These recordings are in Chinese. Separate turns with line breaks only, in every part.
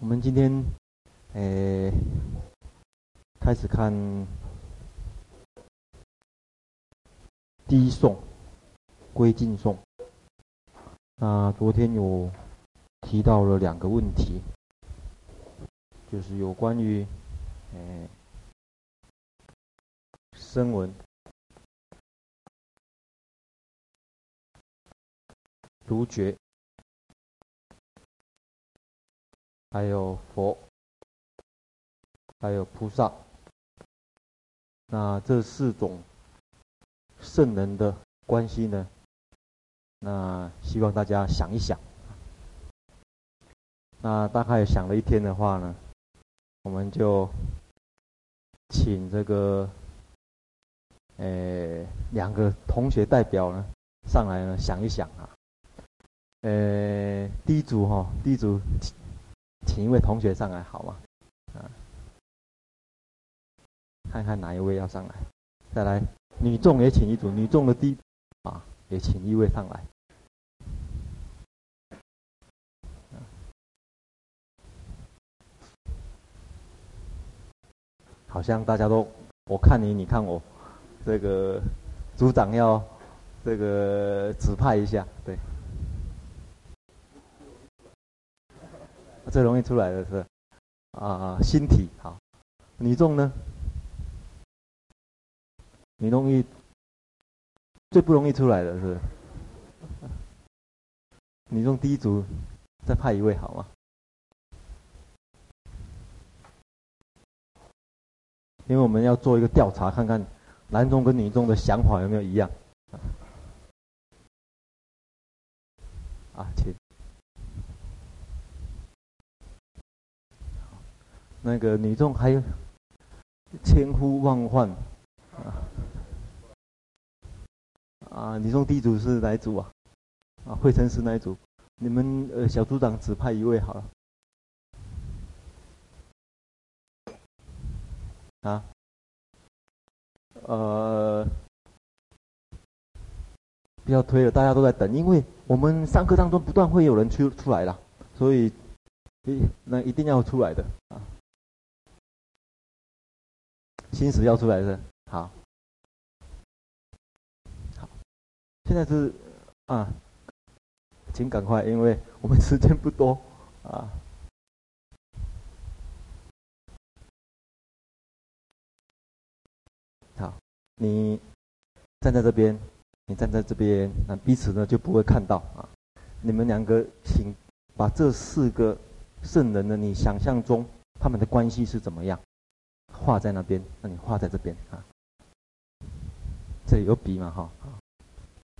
我们今天，诶，开始看第一颂归尽颂。那昨天有提到了两个问题，就是有关于诶声闻、独觉。还有佛，还有菩萨，那这四种圣人的关系呢？那希望大家想一想。那大概想了一天的话呢，我们就请这个，呃，两个同学代表呢上来呢想一想啊。呃，第一组哈，第一组。请一位同学上来好吗？啊，看看哪一位要上来。再来，女众也请一组，女众的第啊，也请一位上来。好像大家都，我看你，你看我，这个组长要这个指派一下，对。最容易出来的是啊，心体好。女众呢？你容易最不容易出来的是 女众第一组，再派一位好吗？因为我们要做一个调查，看看男众跟女众的想法有没有一样。啊，请。那个女众还有千呼万唤啊啊！女众第一组是哪一组啊？啊，惠成是哪一组？你们呃小组长指派一位好了。啊？呃，不要推了，大家都在等，因为我们上课当中不断会有人出出来了，所以一那一定要出来的啊。心识要出来是好，好，现在是啊，请赶快，因为我们时间不多啊。好，你站在这边，你站在这边，那彼此呢就不会看到啊。你们两个，请把这四个圣人呢，你想象中他们的关系是怎么样？画在那边，那你画在这边啊。这里有笔嘛？哈，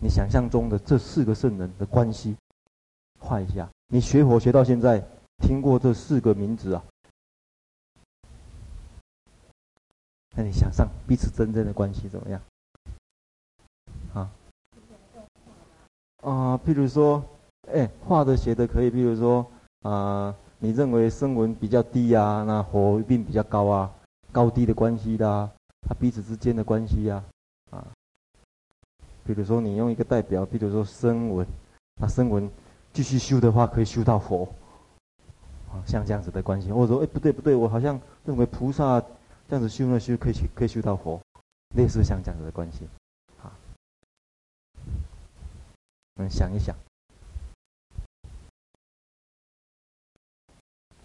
你想象中的这四个圣人的关系，画一下。你学佛学到现在，听过这四个名字啊？那你想象彼此真正的关系怎么样？啊？啊，譬如说，哎，画的写的可以，譬如说，啊，你认为声闻比较低啊，那火一定比较高啊？高低的关系啦，他彼此之间的关系呀，啊，比如说你用一个代表，比如说声闻，那声闻继续修的话，可以修到佛，啊，像这样子的关系，或者说，哎，不对不对，我好像认为菩萨这样子修呢修，可以可以修到佛，类似像这样子的关系，啊，我们想一想。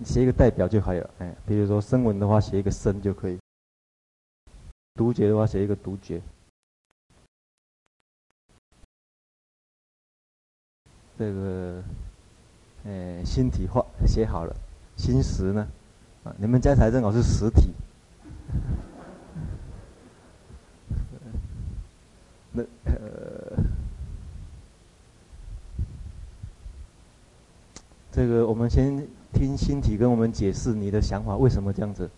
写一个代表就可以了，哎，比如说声闻的话，写一个声就可以；独觉的话，写一个独觉。这个，哎，心体画写好了，心识呢？啊，你们家才正好是实体。那呃，这个我们先。听心体跟我们解释你的想法，为什么这样子？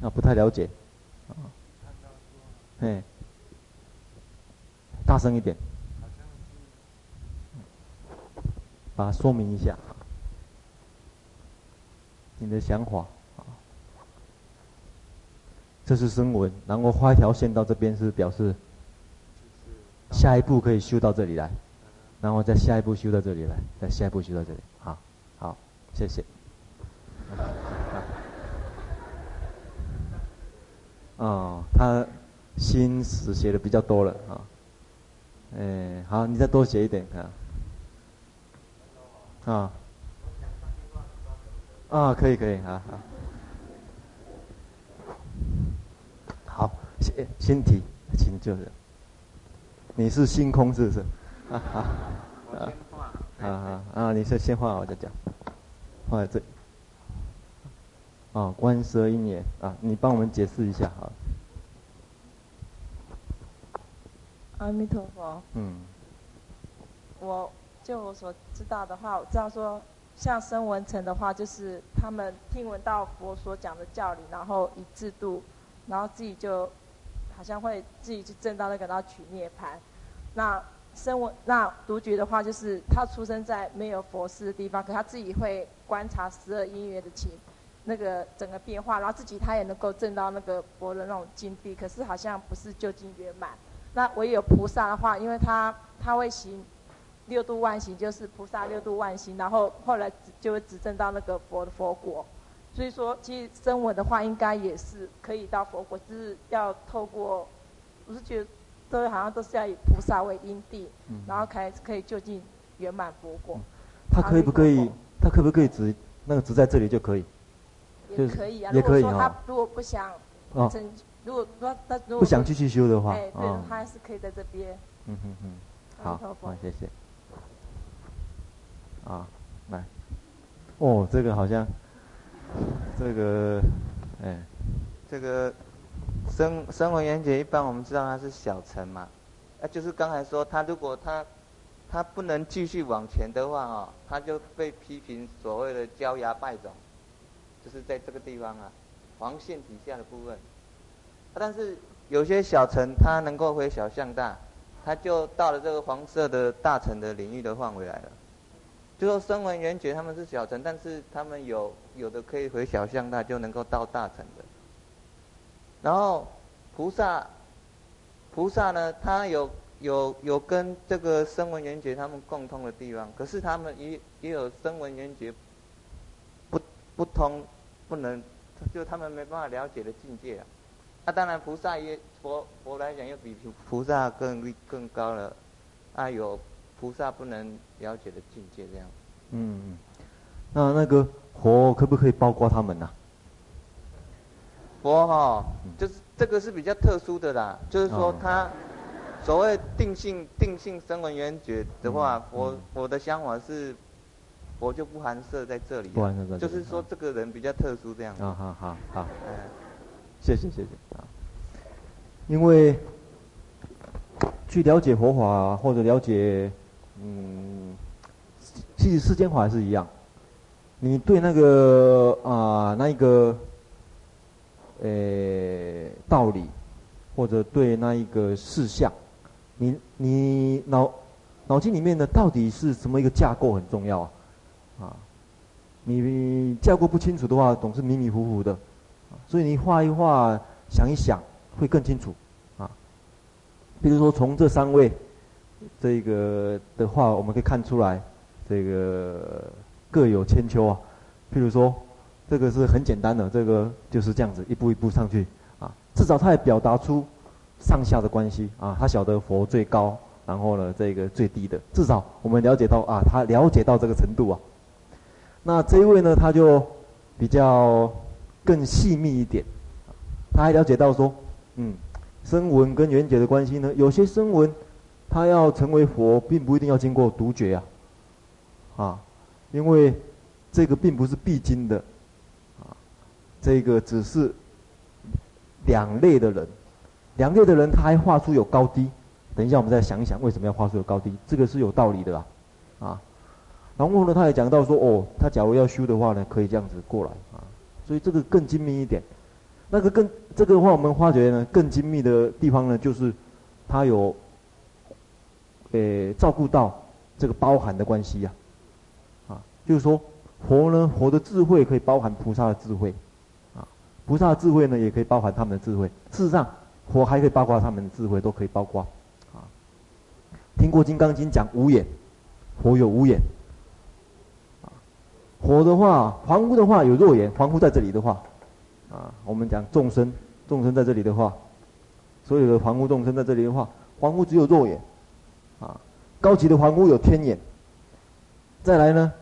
啊，不太了解。啊，哎，大声一点，把它说明一下你的想法。啊这是声闻，然后画一条线到这边是表示下一步可以修到这里来，然后再下一步修到这里来，再下一步修到这里。好。谢谢。哦，他心词写的比较多了啊。哎，好，你再多写一点啊。啊。啊，可以可以，好好。好，先先提，请就是。你是星空是不是？啊好。我先画。啊啊啊！你是先画，我再讲。画在这里。哦，观色因缘啊，你帮我们解释一下好。
阿弥陀佛。
嗯。
我就我所知道的话，我知道说，像声闻层的话，就是他们听闻到佛所讲的教理，然后以制度，然后自己就好像会自己去正到那个，然后取涅槃。那声闻那独觉的话，就是他出生在没有佛寺的地方，可他自己会观察十二因缘的情。那个整个变化，然后自己他也能够证到那个佛的那种境地，可是好像不是究竟圆满。那唯有菩萨的话，因为他他会行六度万行，就是菩萨六度万行，然后后来就会只证到那个佛的佛果。所以说，其实声闻的话，应该也是可以到佛果，只是要透过，我是觉得都好像都是要以菩萨为因地，然后开可以就近圆满佛果。
他可以不可以？他可不可以只那个只在这里就可以？
也可以啊，如果说他如果不想，
哦，
如果说他如果
不想继续修的话，
哎，对，他还是可以在这边。
嗯哼哼，好，好，谢谢。啊，来，哦，这个好像，这个，哎，
这个声声闻缘觉一般我们知道他是小乘嘛，啊，就是刚才说他如果他他不能继续往前的话哦，他就被批评所谓的焦芽败种。就是在这个地方啊，黄线底下的部分。但是有些小乘它能够回小向大，它就到了这个黄色的大乘的领域的范围来了。就说声闻缘觉他们是小乘，但是他们有有的可以回小向大，就能够到大乘的。然后菩萨，菩萨呢，他有有有跟这个声闻缘觉他们共通的地方，可是他们也也有声闻缘觉不不通。不能，就他们没办法了解的境界啊。那、当然，菩萨也佛佛来讲，又比菩萨更更高了。啊，有菩萨不能了解的境界这样。
嗯嗯，那那个佛可不可以包括他们呢、
佛哈、哦，就是这个是比较特殊的啦。就是说，他所谓定性定性声闻缘觉的话，佛、嗯嗯、佛的想法是。我就不含摄在这里，不含摄在这里，就是说这个人比较特殊这样。
啊，好好好，嗯，谢谢谢谢啊。因为去了解佛法或者了解，嗯，其实世间法还是一样。你对那个啊那一个，呃道理，或者对那一个事项，你你脑脑筋里面的到底是什么一个架构很重要啊。啊，你架构不清楚的话，总是迷迷糊糊的，所以你画一画，想一想，会更清楚。啊，比如说从这三位，这个的话，我们可以看出来，这个各有千秋啊。譬如说，这个是很简单的，这个就是这样子一步一步上去。啊，至少他也表达出上下的关系。啊，他晓得佛最高，然后呢，这个最低的，至少我们了解到啊，他了解到这个程度啊。那这一位呢，他就比较更细密一点，他还了解到说，嗯，声闻跟缘觉的关系呢，有些声闻，他要成为佛，并不一定要经过独觉啊，啊，因为这个并不是必经的，这个只是两类的人，两类的人他还画出有高低，等一下我们再想一想为什么要画出有高低，这个是有道理的啊，啊。然后呢，他也讲到说，哦，他假如要修的话呢，可以这样子过来啊，所以这个更精密一点。那个更这个的话，我们发觉呢，更精密的地方呢，就是他有，诶，照顾到这个包含的关系呀，啊，就是说佛呢，佛的智慧可以包含菩萨的智慧，菩萨的智慧呢，也可以包含他们的智慧。事实上，佛还可以包括他们的智慧，都可以包括。啊，听过《金刚经》讲无眼，佛有无眼。啊火的话，凡夫的话有弱眼，凡夫在这里的话，啊，我们讲众生，众生在这里的话，所有的凡夫众生在这里的话，凡夫只有弱眼，啊，高级的凡夫有天眼。再来呢，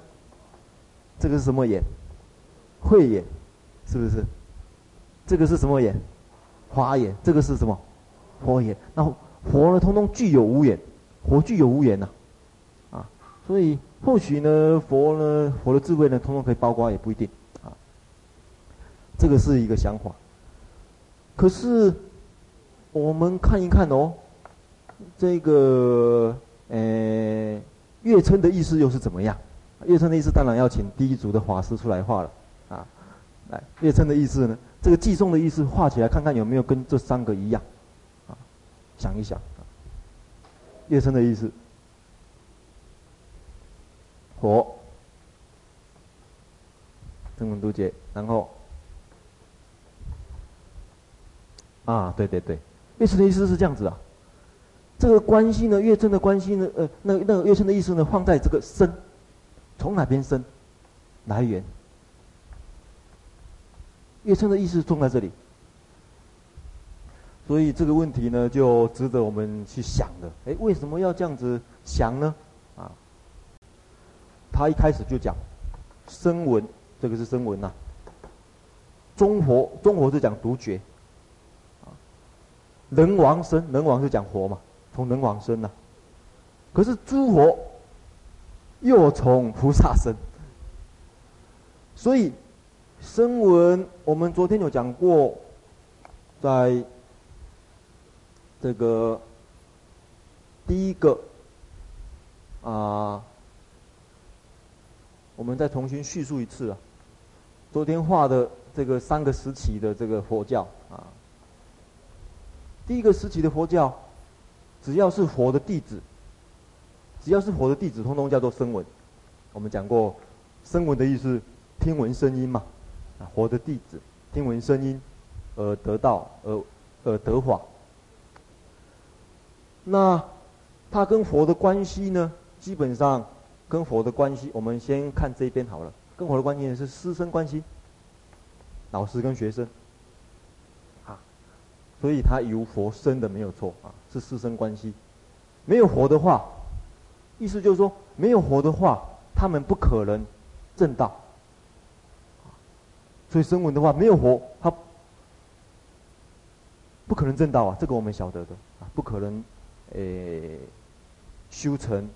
这个是什么眼？慧眼，是不是？这个是什么眼？花眼。这个是什么？佛眼。那佛呢，通通具有无眼，佛具有无眼呐，啊，所以。或许呢，佛呢，佛的智慧呢，通通可以包括，也不一定啊。这个是一个想法。可是我们看一看哦，这个呃，月称的意思又是怎么样？月称的意思当然要请第一组的法师出来画了啊。来，月称的意思呢，这个寄送的意思画起来看看有没有跟这三个一样啊？想一想，啊月称的意思。火，声闻独觉，然后啊，对对对，月称的意思是这样子啊。这个关系呢，月称的关系呢，呃，那那个月称的意思呢，放在这个生，从哪边生，来源。月称的意思种在这里，所以这个问题呢，就值得我们去想的。哎，为什么要这样子想呢？啊他一开始就讲，声闻，这个是声闻呐。中佛，中佛是讲独觉，啊，人王生，人王是讲佛嘛，从人王生呐。可是诸佛又从菩萨生，所以声闻，我们昨天有讲过，在这个第一个啊。我们再重新叙述一次啊，昨天画的这个三个时期的这个佛教啊，第一个时期的佛教，只要是佛的弟子，只要是佛的弟子，通通叫做声闻。我们讲过，声闻的意思，听闻声音嘛，啊，佛的弟子听闻声音而得道而而得法。那他跟佛的关系呢，基本上。跟佛的关系，我们先看这边好了。跟佛的关系是师生关系，老师跟学生，啊，所以他由佛生的没有错啊，是师生关系。没有佛的话，意思就是说，没有佛的话，他们不可能证道。所以声闻的话，没有佛，他不可能证道啊，这个我们晓得的啊，不可能，诶，修成。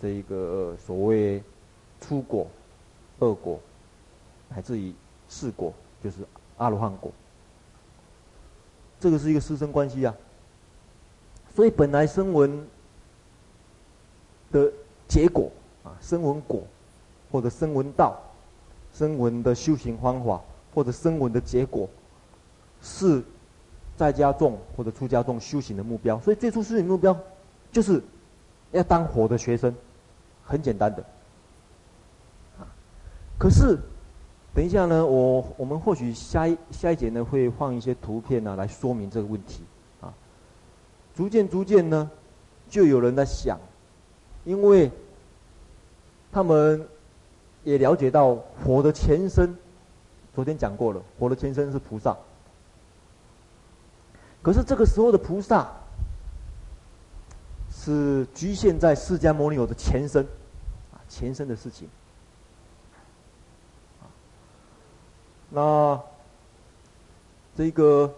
这一个所谓初果、二果，乃至于四果，就是阿罗汉果。这个是一个师生关系啊。所以本来声闻的结果啊，声闻果，或者声闻道，声闻的修行方法，或者声闻的结果，是在家众或者出家众修行的目标。所以最初修行目标就是。要当佛的学生，很简单的。可是，等一下呢，我我们或许下一下一节呢会放一些图片呢来说明这个问题啊。逐渐逐渐呢，就有人在想，因为他们也了解到佛的前身，昨天讲过了，佛的前身是菩萨。可是这个时候的菩萨。是局限在释迦牟尼佛的前身，啊，前身的事情。那这个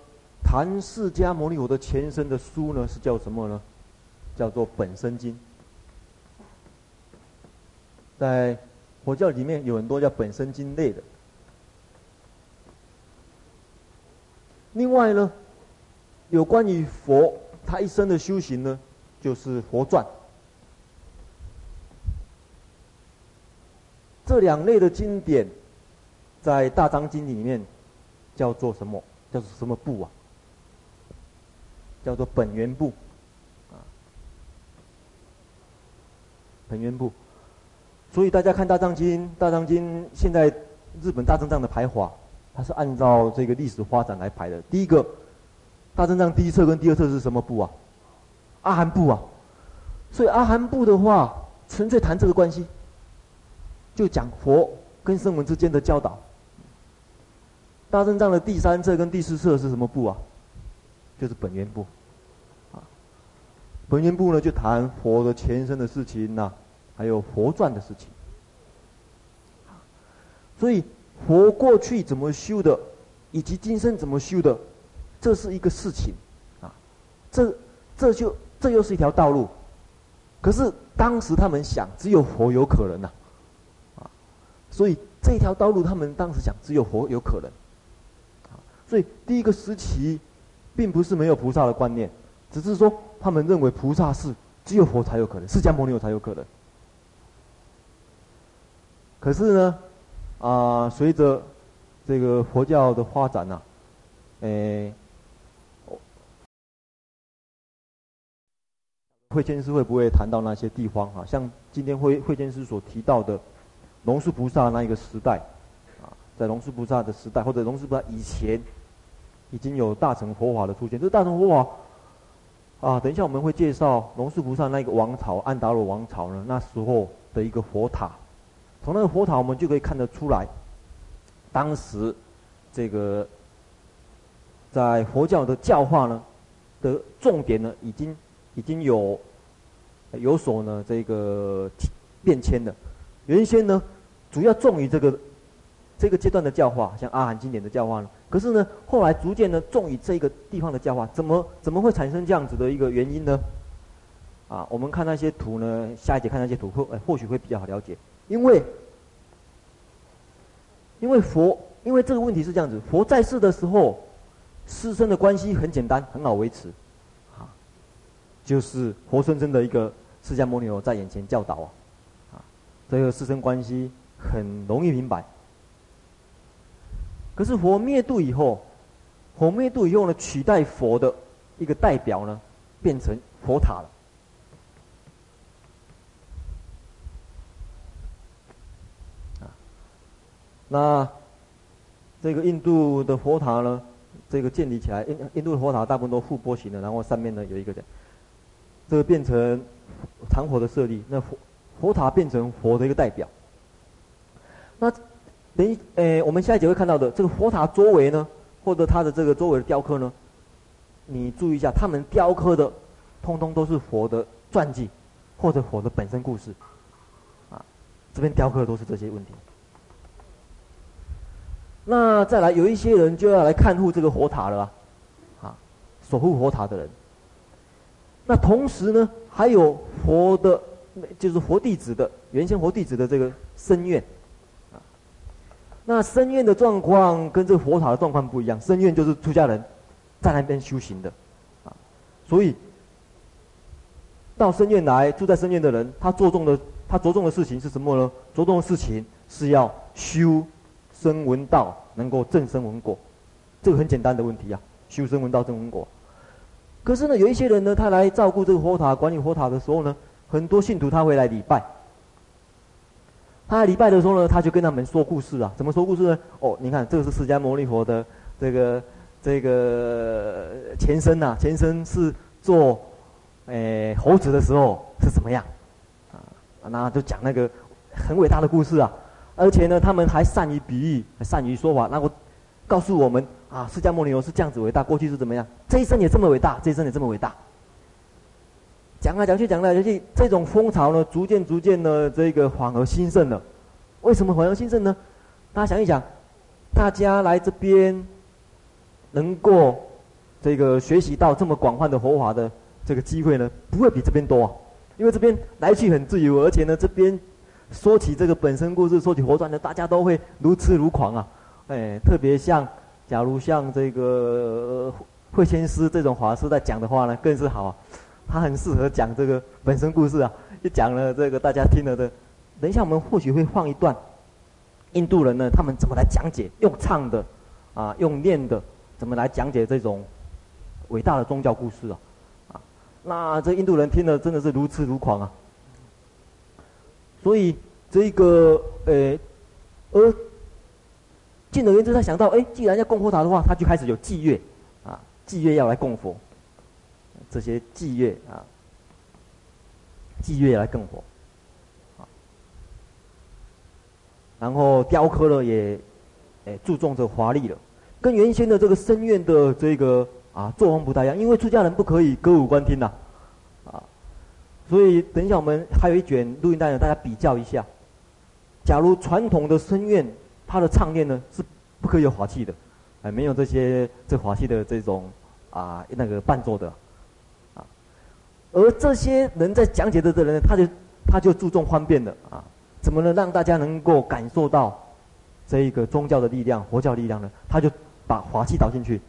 谈释迦牟尼佛的前身的书呢，是叫什么呢？叫做《本生经》。在佛教里面有很多叫《本生经》类的。另外呢，有关于佛他一生的修行呢。就是佛传，这两类的经典，在大藏经里面叫做什么？叫做什么部啊？叫做本源部，啊，本源部。所以大家看大藏经，大藏经现在日本大正藏的排华，它是按照这个历史发展来排的。第一个大正藏第一册跟第二册是什么部啊？阿含部啊，所以阿含部的话，纯粹谈这个关系，就讲佛跟声闻之间的教导。大正藏的第三册跟第四册是什么部啊？就是本源部。啊，本源部呢就谈佛的前身的事情呐、还有佛传的事情。所以佛过去怎么修的，以及今生怎么修的，这是一个事情，啊，这这就这又是一条道路。可是当时他们想，只有佛有可能呐、啊，所以这条道路他们当时想，只有佛有可能。啊，所以第一个时期，并不是没有菩萨的观念，只是说他们认为菩萨是只有佛才有可能，释迦牟尼佛才有可能。可是呢？啊，随着这个佛教的发展呐、啊，诶，慧谦师会不会谈到那些地方啊？像今天慧慧谦师所提到的龙树菩萨那一个时代，啊，在龙树菩萨的时代，或者龙树菩萨以前，已经有大乘佛法的出现。这大乘佛法啊，等一下我们会介绍龙树菩萨那一个王朝安达罗王朝呢，那时候的一个佛塔。从那个佛塔，我们就可以看得出来，当时这个在佛教的教化呢的重点呢，已经已经有有所呢这个变迁的。原先呢，主要重于这个这个阶段的教化，像阿含经典的教化呢。可是呢，后来逐渐呢重于这个地方的教化，怎么怎么会产生这样子的一个原因呢？啊，我们看那些图呢，下一节看那些图，会或许会比较好了解。因为，因为佛，因为这个问题是这样子：佛在世的时候，师生的关系很简单，很好维持，啊，就是活生生的一个释迦牟尼佛在眼前教导啊，啊，这个师生关系很容易明白。可是佛灭度以后，佛灭度以后呢，取代佛的一个代表呢，变成佛塔了。那这个印度的佛塔呢，这个建立起来，印印度的佛塔大部分都覆钵形的，然后上面呢有一个这样，这个变成长佛的设立，那佛佛塔变成佛的一个代表。那等于诶，我们下一节会看到的这个佛塔周围呢，或者它的这个周围的雕刻呢，你注意一下，他们雕刻的通通都是佛的传记，或者佛的本身故事，啊，这边雕刻的都是这些问题。那再来，有一些人就要来看护这个火塔了啊，守护火塔的人。那同时呢，还有佛的，就是佛弟子的原先佛弟子的这个僧院，啊，那僧院的状况跟这个佛塔的状况不一样。僧院就是出家人在那边修行的，啊，所以到僧院来住在僧院的人，他着重的他着重的事情是什么呢？着重的事情是要修。声闻道能够证声闻果，这个很简单的问题啊。修身闻道正闻果，可是呢，有一些人呢，他来照顾这个佛塔、管理佛塔的时候呢，很多信徒他会来礼拜。他来礼拜的时候呢，他就跟他们说故事啊。怎么说故事呢？哦，你看，这个是释迦牟尼佛的这个这个前身呐、前身是做诶、猴子的时候是怎么样啊？那就讲那个很伟大的故事啊。而且呢，他们还善于比喻，善于说法，然后告诉我们啊，释迦牟尼佛是这样子伟大，过去是怎么样，这一生也这么伟大，这一生也这么伟大。讲来讲去，讲来讲去，这种风潮呢，逐渐逐渐的这个反而兴盛了。为什么反而兴盛呢？大家想一想，大家来这边能够这个学习到这么广泛的佛法的这个机会呢，不会比这边多，因为这边来去很自由，而且呢，这边。说起这个本身故事，说起活传的，大家都会如痴如狂啊！哎，特别像，假如像这个慧谦师这种法师在讲的话呢，更是好啊。他很适合讲这个本身故事啊，一讲了这个大家听了的。等一下我们或许会放一段，印度人呢，他们怎么来讲解，用唱的，啊，用念的，怎么来讲解这种伟大的宗教故事啊？啊，那这印度人听了真的是如痴如狂啊！所以这个呃，而进而言之，他想到，哎，既然要供佛塔的话，他就开始有祭月，啊，祭月要来供佛，这些祭月啊，祭月来供佛，然后雕刻了也，诶注重着华丽了，跟原先的这个僧院的这个啊作风不太一样，因为出家人不可以歌舞观听呐，所以等一下我们还有一卷录音带呢，大家比较一下。假如传统的僧院，它的唱念呢是不可以有法器的，哎，没有这些这法器的这种啊那个伴奏的，啊，而这些人在讲解的这人，他就他就注重方便的啊，怎么能让大家能够感受到这一个宗教的力量、佛教力量呢？他就把法器导进去，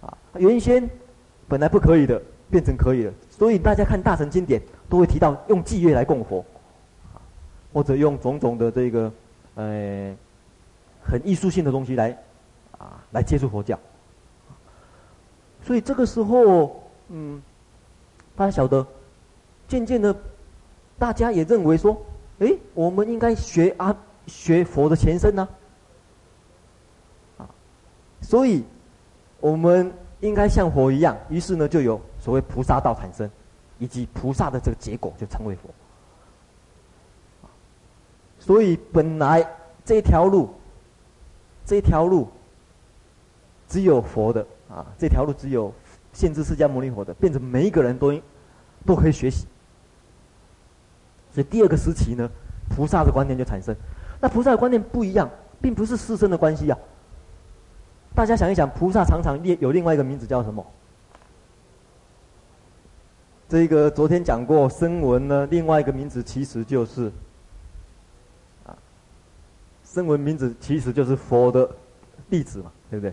啊，原先本来不可以的，变成可以了，所以大家看大乘经典都会提到用祭乐来供佛。或者用种种的这个，呃，很艺术性的东西来，啊，来接触佛教。所以这个时候，嗯，大家晓得，渐渐的，大家也认为说，诶，我们应该学啊，学佛的前身呢，啊，所以，我们应该像佛一样。于是呢，就有所谓菩萨道产生，以及菩萨的这个结果就成为佛。所以本来这条路，这条路只有佛的啊，这条路只有限制释迦牟尼佛的，变成每一个人都都可以学习。所以第二个时期呢，菩萨的观念就产生。那菩萨的观念不一样，并不是师生的关系啊。大家想一想，菩萨常常有另外一个名字叫什么？这个昨天讲过，声闻呢，另外一个名字其实就是。啊声闻名字其实就是佛的弟子嘛，对不对？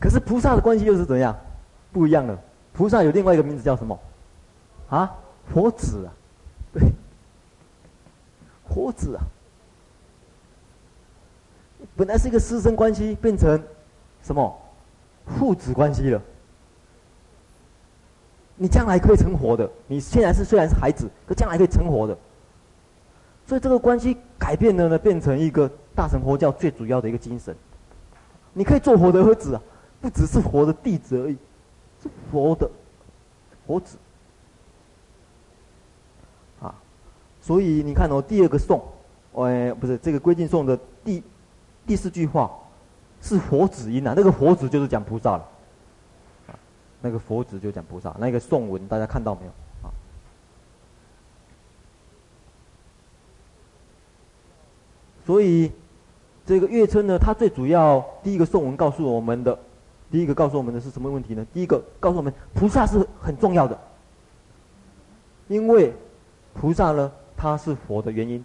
可是菩萨的关系又是怎样？不一样的。菩萨有另外一个名字叫什么？啊，佛子啊，对，佛子啊。本来是一个师生关系，变成什么？父子关系了。你将来可以成佛的。你现在是虽然是孩子，可将来可以成佛的。所以这个关系改变了呢，变成一个大乘佛教最主要的一个精神。你可以做佛的儿子啊，不只是佛的弟子而已，是佛的佛子啊。所以你看哦，第二个颂，哎，不是这个归敬颂的第第四句话，是佛子音啊。那个佛子就是讲菩萨了，那个佛子就讲菩萨。那个颂文大家看到没有？啊所以，这个月称呢，它最主要第一个颂文告诉我们的，第一个告诉我们的是什么问题呢？第一个告诉我们，菩萨是很重要的，因为菩萨呢，他是佛的原因，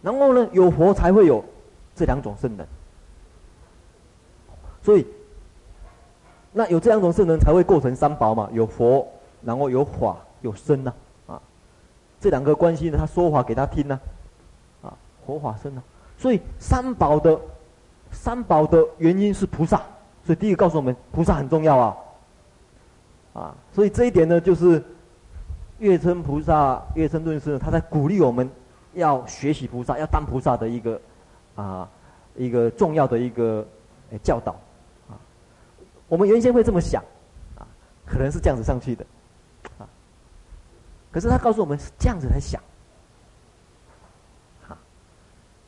然后呢，有佛才会有这两种圣人，所以，那有这两种圣人才会构成三宝嘛，有佛，然后有法，有僧呐，啊，这两个关系呢，他说法给他听呢。啊佛法僧呢，所以三宝的三宝的原因是菩萨，所以第一个告诉我们菩萨很重要啊，啊，所以这一点呢，就是月称菩萨月称论师，他在鼓励我们要学习菩萨，要当菩萨的一个啊一个重要的一个教导。我们原先会这么想啊，可能是这样子上去的啊，可是他告诉我们是这样子来想。啊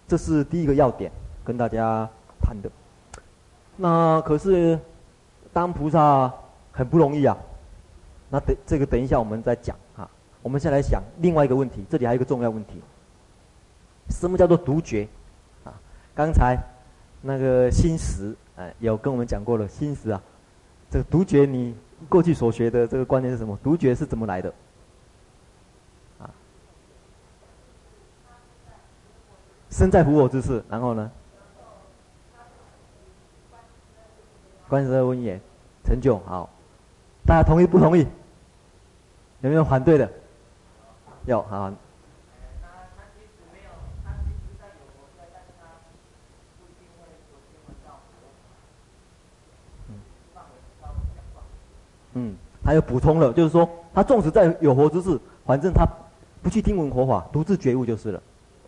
这是第一个要点，跟大家谈的。那可是当菩萨很不容易啊。那等这个等一下我们再讲啊。我们先来想另外一个问题，这里还有一个重要问题：什么叫做独觉？啊，刚才那个心识哎，有跟我们讲过了。心识啊，这个独觉你过去所学的这个观念是什么？独觉是怎么来的？啊身在福我之事，然后呢？观十二因缘成就好，大家同意不同意？有没有反对的？有好。嗯，还有补充了，就是说，他纵使在有佛之事，反正他不去听闻佛法，独自觉悟就是了。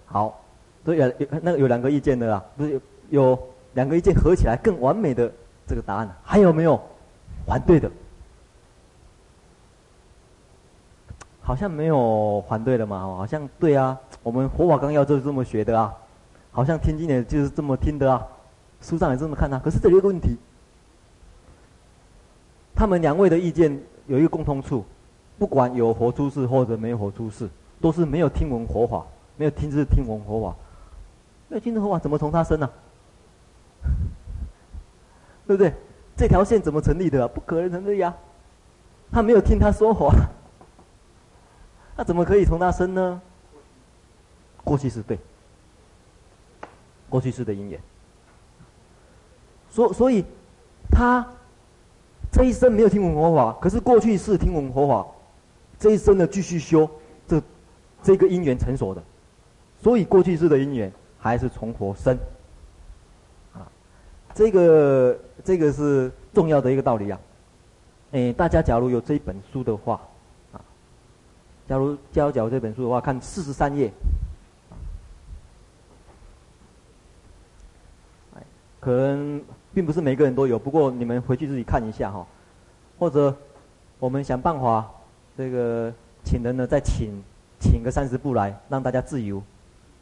好。所以有有那个有两个意见的啦，不是有有两个意见合起来更完美的这个答案，还有没有反对的？好像没有反对的嘛，好像对啊，我们佛法纲要就是这么学的啊，好像听经也就是这么听的啊，书上也这么看啊。可是这里有个问题，他们两位的意见有一个共通处，不管有佛出世或者没有佛出世，都是没有听闻佛法，没有听是听闻佛法，没有听闻佛法怎么从他生呢、对不对？这条线怎么成立的、不可能成立呀、啊，他没有听他说话。那怎么可以从他生呢？过去世对，过去世的因缘。所所以，他这一生没有听闻佛法，可是过去世听闻佛法，这一生呢继续修，这这个因缘成熟的，所以过去世的因缘还是从佛生。啊，这个这个是重要的一个道理啊。哎，大家假如有这一本书的话。啊假如教教这本书的话，看四十三页，可能并不是每个人都有，不过你们回去自己看一下哈，或者我们想办法，这个请人呢再请请个三十部来，让大家自由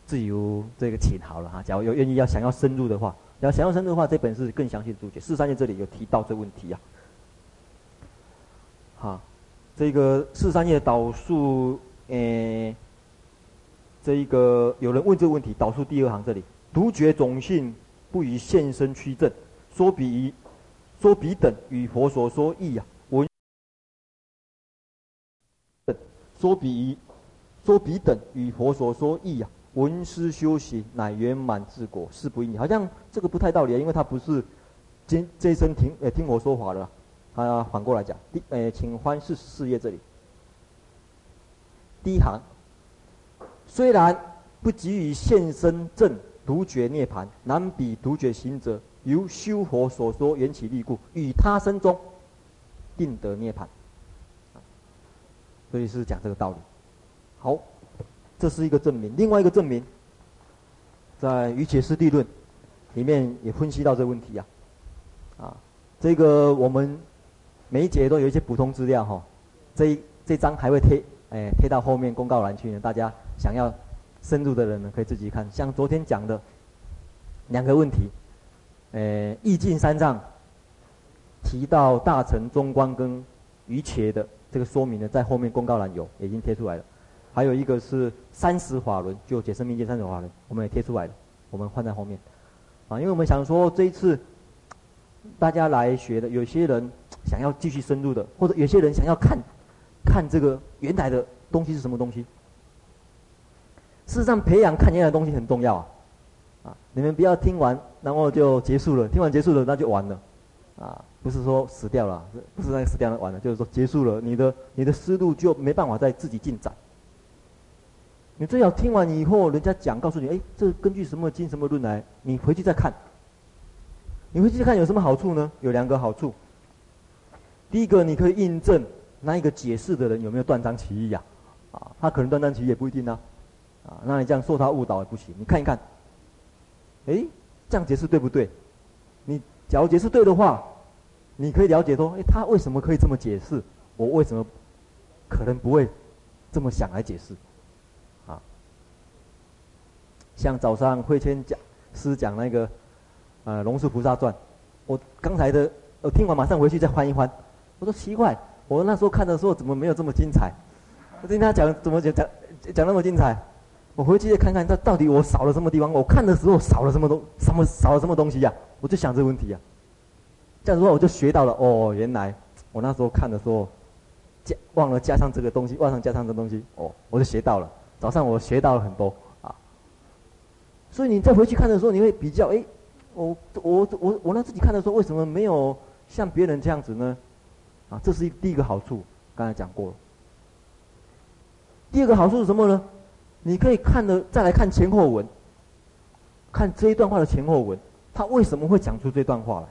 自由这个请好了哈。假如有愿意要想要深入的话，要想要深入的话，这本是更详细的注解。四三页这里有提到这问题呀，好。这个四三页导数，诶，这一个有人问这个问题，导数第二行这里，独觉种性不与现身趋正，说彼说彼等与佛所说义啊，闻说彼说彼等与佛所说义啊，闻思修行乃圆满自果，是不应。好像这个不太道理啊，因为他不是今这一生听诶听我说法的。他反过来讲，第诶，请翻四十四页这里，第一行，虽然不及于现身证独觉涅槃，难比独觉行者，由修佛所说缘起力故，与他生中定得涅槃。所以是讲这个道理。好，这是一个证明。另外一个证明，在《瑜伽师地论》里面也分析到这个问题呀、啊。啊，这个我们。每一节都有一些补充资料哈，这一这张还会贴，哎，贴到后面公告栏去呢。大家想要深入的人呢，可以自己看。像昨天讲的两个问题，呃，义净三藏提到大乘中观跟瑜伽的这个说明呢，在后面公告栏有，已经贴出来了。还有一个是三十法轮，就解释命界三十法轮，我们也贴出来了，我们放在后面。啊，因为我们想说这一次大家来学的，有些人。想要继续深入的，或者有些人想要看，看这个原来的东西是什么东西。事实上，培养看原来的东西很重要啊！啊，你们不要听完然后就结束了，听完结束了那就完了，啊，不是说死掉了，不是那个死掉了完了，就是说结束了，你的你的思路就没办法再自己进展。你最好听完以后，人家讲告诉你，哎，这根据什么经什么论来，你回去再看。你回去看有什么好处呢？有两个好处。第一个，你可以印证那一个解释的人有没有断章取义呀？啊，他可能断章取义也不一定呢。啊，那你这样受他误导也不行。你看一看，诶，这样解释对不对？你假如解释对的话，你可以了解说，诶，他为什么可以这么解释？我为什么可能不会这么想来解释？啊，像早上慧谦讲师讲那个呃《龙树菩萨传》，我刚才的我听完马上回去再翻一翻。我说奇怪，我那时候看的时候怎么没有这么精彩？我听他讲怎么讲讲讲那么精彩？我回去再看看他到底我少了什么地方？我看的时候少了什么东什么少了什么东西呀、我就想这个问题呀、这样子的话我就学到了哦，原来我那时候看的时候加忘了加上这个东西，忘了加上这东西哦，我就学到了。早上我学到了很多啊。所以你再回去看的时候，你会比较哎，我我我我那自己看的时候为什么没有像别人这样子呢？啊，这是第一个好处，刚才讲过了。第二个好处是什么呢？你可以看的再来看前后文，看这一段话的前后文，他为什么会讲出这段话来？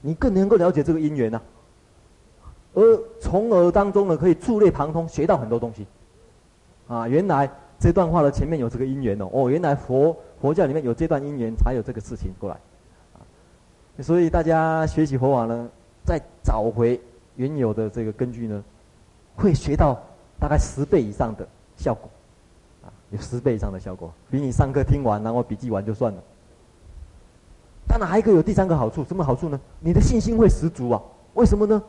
你更能够了解这个因缘呐、啊。而从而当中呢，可以触类旁通，学到很多东西。啊，原来这段话的前面有这个因缘哦，哦，原来佛佛教里面有这段因缘，才有这个事情过来。啊，所以大家学习佛法呢。再找回原有的这个根据呢，会学到大概十倍以上的效果，有十倍以上的效果，比你上课听完然后笔记完就算了。当然还有一个有第三个好处，什么好处呢？你的信心会十足啊！为什么呢？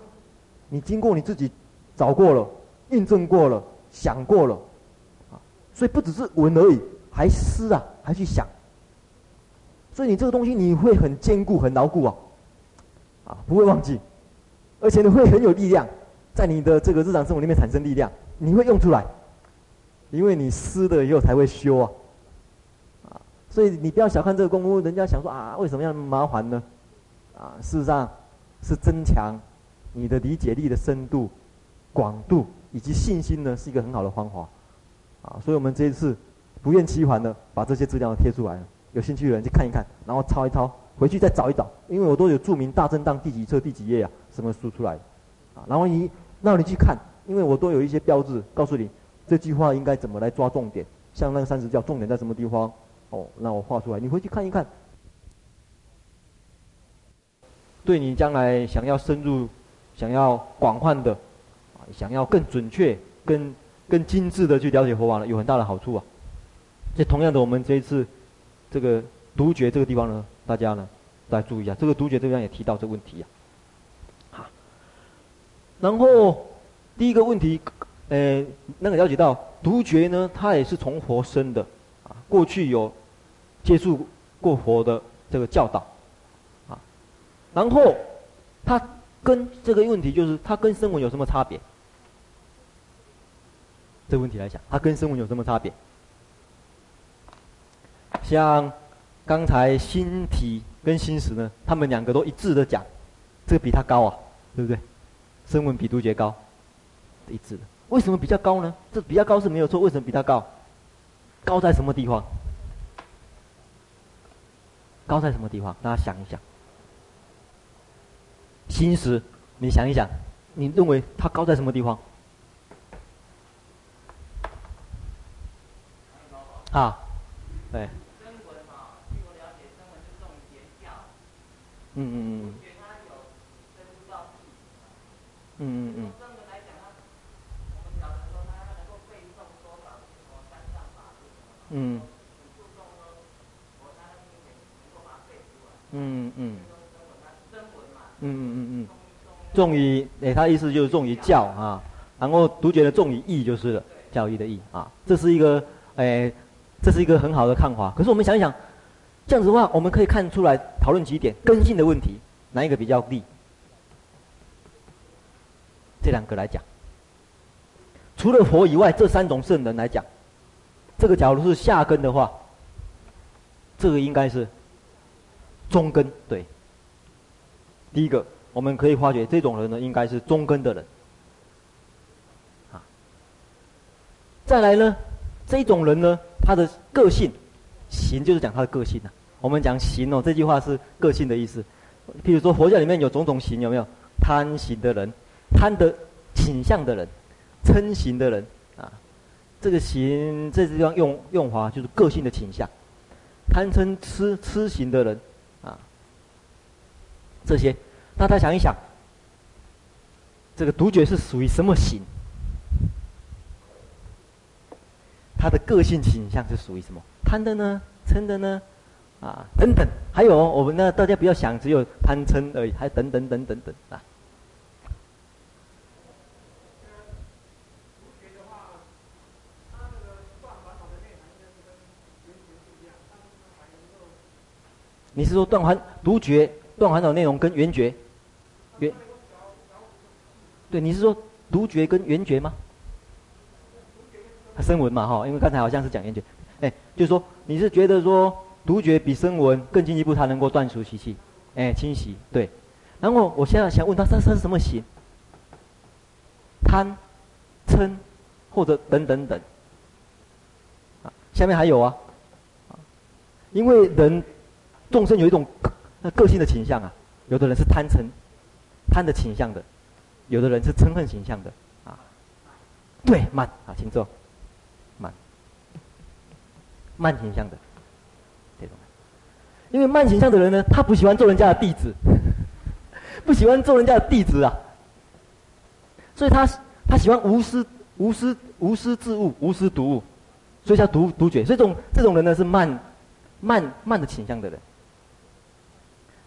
你经过你自己找过了、印证过了、想过了，啊，所以不只是闻而已，还思啊，还去想。所以你这个东西你会很坚固、很牢固啊，啊，不会忘记，而且你会很有力量，在你的这个日常生活里面产生力量，你会用出来，因为你思了以后才会修啊。啊所以你不要小看这个功夫，人家想说啊，为什么要麻烦呢？啊，事实上是增强你的理解力的深度、广度以及信心呢，是一个很好的方法。啊，所以我们这一次不厌其烦的把这些资料贴出来，有兴趣的人去看一看，然后抄一抄，回去再找一找，因为我都有注明大正当第几册第几页啊，什么书出来，啊，然后你让你去看，因为我都有一些标志告诉你这句话应该怎么来抓重点，像那个三十教重点在什么地方。哦，那我画出来，你回去看一看，对你将来想要深入、想要广泛的、啊，想要更准确、更更精致的去了解佛法呢，有很大的好处啊。这同样的，我们这一次这个独觉这个地方呢，大家呢再注意一下，这个独觉这边也提到这个问题啊。好，然后第一个问题，呃，那个了解到独觉呢，它也是从佛生的啊，过去有。接触过佛的这个教导，啊，然后他跟这个问题就是他跟声闻有什么差别？这个问题来讲，他跟声闻有什么差别？像刚才心体跟心识呢，他们两个都一致的讲，这个比他高啊，对不对？声闻比独觉高，一致的。为什么比较高呢？这比较高是没有错，为什么比他高？高在什么地方？高在什么地方？大家想一想。心识，你想一想，你认为它高在什么地方？啊，对。嗯嗯嗯。嗯嗯嗯。嗯。嗯嗯，嗯嗯嗯，重于诶，他意思就是重于教啊，然后独觉的重于义就是，教义的义啊，这是一个诶，这是一个很好的看法。可是我们想一想，这样子的话，我们可以看出来讨论几点根性的问题，哪一个比较利？这两个来讲，除了佛以外，这三种圣人来讲，这个假如是下根的话，这个应该是。中根对，第一个我们可以发觉这种人呢，应该是中根的人。啊，再来呢，这种人呢，他的个性，行就是讲他的个性呐、我们讲行哦，这句话是个性的意思。譬如说佛教里面有种种行，有没有？贪行的人，贪的倾向的人，嗔行的人，这个行这地方用用法就是个性的倾向，贪嗔痴痴行的人啊。这些，那他想一想，这个独觉是属于什么行？他的个性倾向是属于什么？贪的呢？嗔的呢？啊，等等，还有我们呢？大家不要想只有贪嗔而已，还等等等等等啊。你是说断烦独觉？断烦恼内容跟圆觉，圆，对，你是说独觉跟圆觉吗？声闻嘛哈，因为刚才好像是讲圆觉，哎，就是说你是觉得说独觉比声闻更进一步，它能够断除习气，哎，清洗，对。然后我现在想问他，他是什么行？贪、嗔或者等等等。下面还有啊，因为人众生有一种。那个性的倾向啊，有的人是贪嗔，贪的倾向的；有的人是嗔恨倾向的，啊，对，慢啊，请坐，慢，慢倾向的，这种，因为慢倾向的人呢，他不喜欢做人家的弟子，不喜欢做人家的弟子啊，所以他他喜欢无私无私无私自悟，无私独悟，所以叫独独觉。所以这种这种人呢是慢慢慢的倾向的人。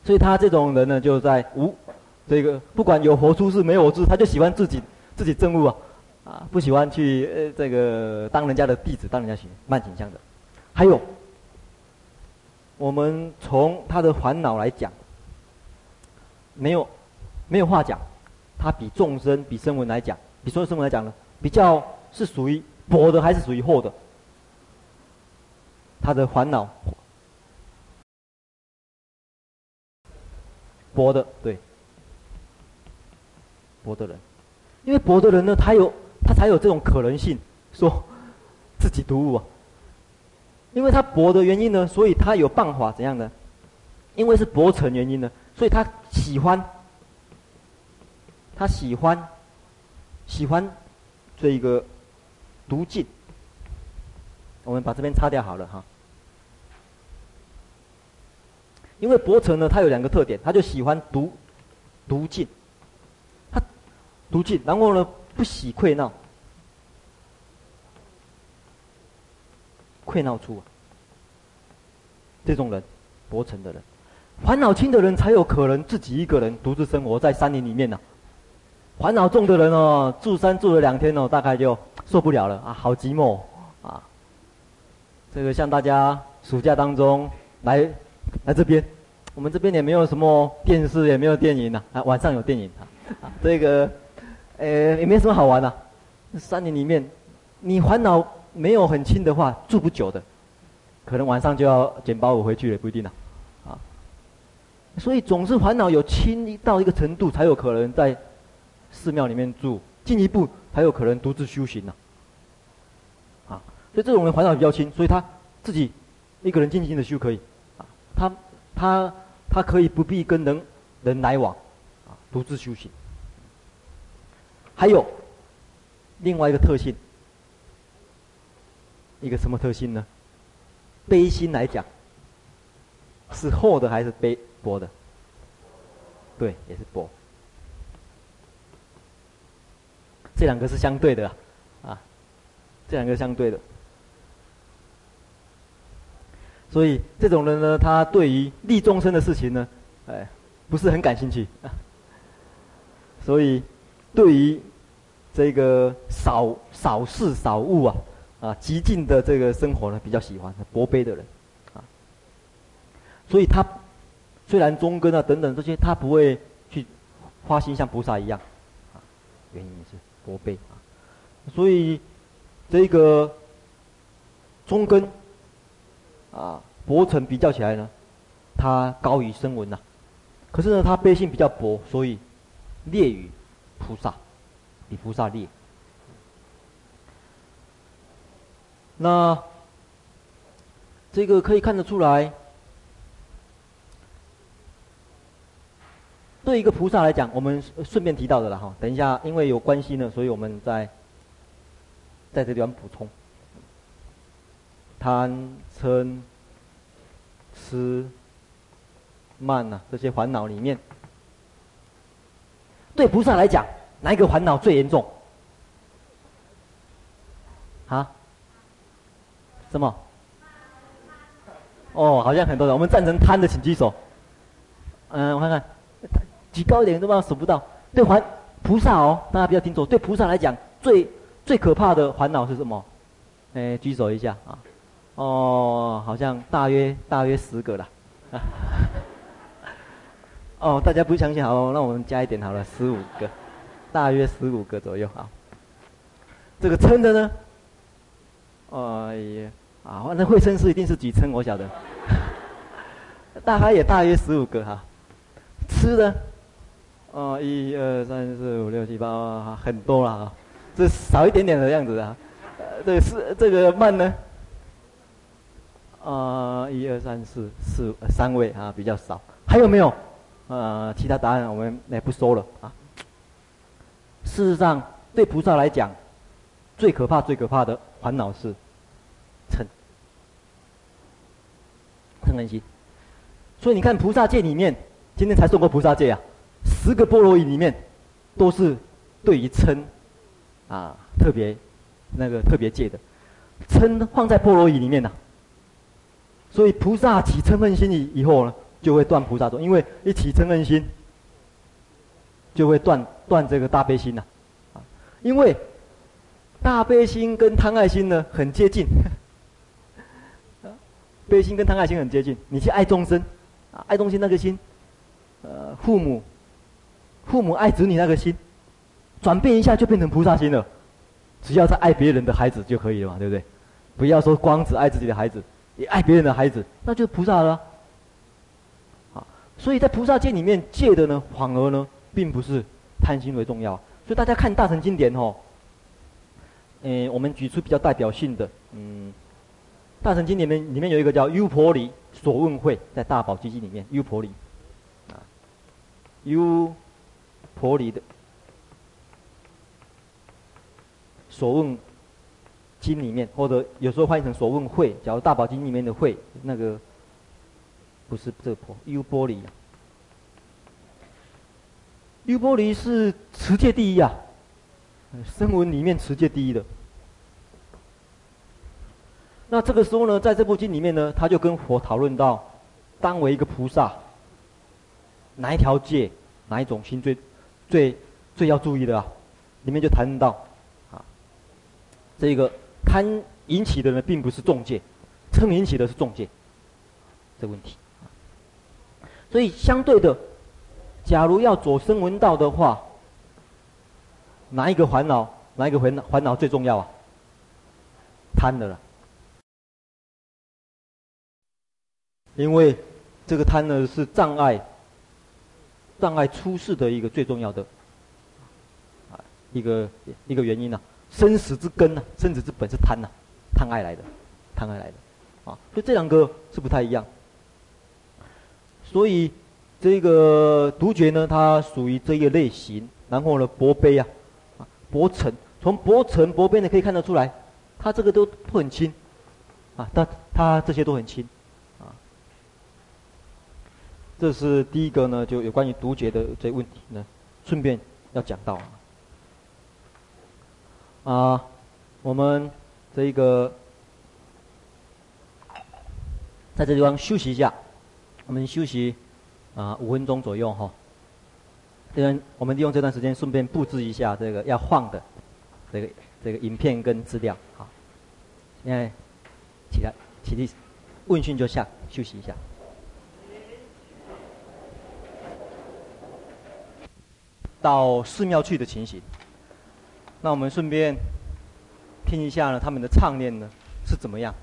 所以他这种人呢就在无这个不管有佛出世没有佛出世，他就喜欢自己自己证悟啊啊，不喜欢去呃这个当人家的弟子，当人家学慢景象的。还有，我们从他的烦恼来讲，没有没有话讲，他比众生比声闻来讲，比所有声闻来讲呢，比较是属于薄的还是属于厚的？他的烦恼薄的，对，薄的人，因为薄的人呢，他有他才有这种可能性，说自己独悟啊。因为他薄的原因呢，所以他有办法怎样呢？因为是薄尘原因呢，所以他喜欢，他喜欢，喜欢这一个独进。我们把这边擦掉好了哈。因为薄尘呢，它有两个特点，他就喜欢独独静，他独静，然后呢不喜溃闹。溃闹出，这种人，薄尘的人，烦恼轻的人才有可能自己一个人独自生活在山林里面呢、啊。烦恼重的人哦，住山住了两天哦，大概就受不了了啊，好寂寞啊。这个像大家暑假当中来来这边，我们这边也没有什么电视，也没有电影呐啊，晚上有电影啊。这个，呃，也没什么好玩的、啊。山林里面，你烦恼。没有很轻的话，住不久的，可能晚上就要捡包裹回去了，不一定了，啊。所以总是烦恼有轻到一个程度，才有可能在寺庙里面住，进一步才有可能独自修行呢。啊，所以这种人烦恼比较轻，所以他自己一个人静静的修可以，他他他可以不必跟人人来往，啊，独自修行。还有另外一个特性。一个什么特性呢？悲心来讲，是厚的还是悲薄的？对，也是薄。这两个是相对的啊，这两个相对的。所以这种人呢，他对于利众生的事情呢，哎，不是很感兴趣。啊、所以对于这个少少事少物啊。啊，极尽的这个生活呢，比较喜欢薄悲的人，啊，所以他虽然中根啊等等这些，他不会去花心像菩萨一样，啊，原因是薄悲啊，所以这个中根啊薄尘比较起来呢，它高于声闻呐，可是呢，它悲心比较薄，所以劣于菩萨，比菩萨劣。那这个可以看得出来，对一个菩萨来讲，我们顺便提到的了哈。等一下，因为有关系呢，所以我们在在这地方补充。贪、嗔、痴、慢呐，这些烦恼里面，对菩萨来讲，哪一个烦恼最严重？啊？什么？哦，好像很多人。我们赞成贪的，请举手。嗯，我看看，举高一点，都不知道数不到。对，还菩萨哦，大家不要听错。对菩萨来讲，最最可怕的烦恼是什么？哎，举手一下啊。哦，好像大约大约十个了。哦，大家不相信，好，那我们加一点好了，十五个，大约十五个左右啊。这个称的呢？哎呀，啊，反正会称是一定是举称，我晓得，大概也大约十五个哈。吃的，哦，一二三四五六七八，很多了啊，这少一点点的样子啊。呃，对是这个慢呢，啊，一二三四四三位啊，比较少。还有没有？呃，其他答案我们也不说了啊。事实上，对菩萨来讲，最可怕、最可怕的。烦恼是嗔，嗔恨心，所以你看菩萨戒里面，今天才说过菩萨戒啊，十个般若义里面，都是对于嗔，啊特别那个特别戒的，嗔放在般若语里面呐、啊。所以菩萨起嗔恨心以以后呢，就会断菩萨种，因为一起嗔恨心，就会断断这个大悲心呐、啊，因为大悲心跟贪爱心呢很接近，悲心跟贪爱心很接近，你去爱众生，啊，爱众生那个心，呃，父母，父母爱子女那个心，转变一下就变成菩萨心了，只要在爱别人的孩子就可以了嘛，对不对？不要说光只爱自己的孩子。也爱别人的孩子，那就是菩萨了啊。所以在菩萨界里面戒的呢，反而呢，并不是贪心为重要。所以大家看大乘经典哦，诶，我们举出比较代表性的，嗯，大乘经典里面里面有一个叫优婆离所问会，在大宝积经里面，优婆离，啊，优婆离的所问。经里面，或者有时候翻译成所问会，假如大宝经里面的会，那个不是这个婆，优波离。优波璃是持戒第一啊，声闻里面持戒第一的。那这个时候呢，在这部经里面呢，他就跟佛讨论到，当为一个菩萨，哪一条戒，哪一种心最最最要注意的啊？里面就谈到，啊，这个。贪引起的呢，并不是重戒，嗔引起的是重戒，这个问题。所以相对的，假如要走声闻道的话，哪一个烦恼，哪一个烦烦恼最重要啊？贪的了，因为这个贪呢是障碍，障碍出世的一个最重要的，啊，一个一个原因呢、生死之根呢、啊？生死之本是贪呐、啊，贪爱来的，贪爱来的，啊，所以这两个是不太一样。所以这个独觉呢，它属于这一个类型。然后呢，薄杯啊，啊，薄沉，从薄沉薄杯呢可以看得出来，它这个都不很轻，啊，它它这些都很轻，啊，这是第一个呢，就有关于独觉的这问题呢，顺便要讲到。啊我们这个在这地方休息一下，我们休息啊五分钟左右哈。这边我们利用这段时间顺便布置一下这个要放的这个这个影片跟资料。好，现在起来起立，问讯就下休息一下。到寺庙去的情形。那我们顺便听一下呢，他们的唱念呢是怎么样？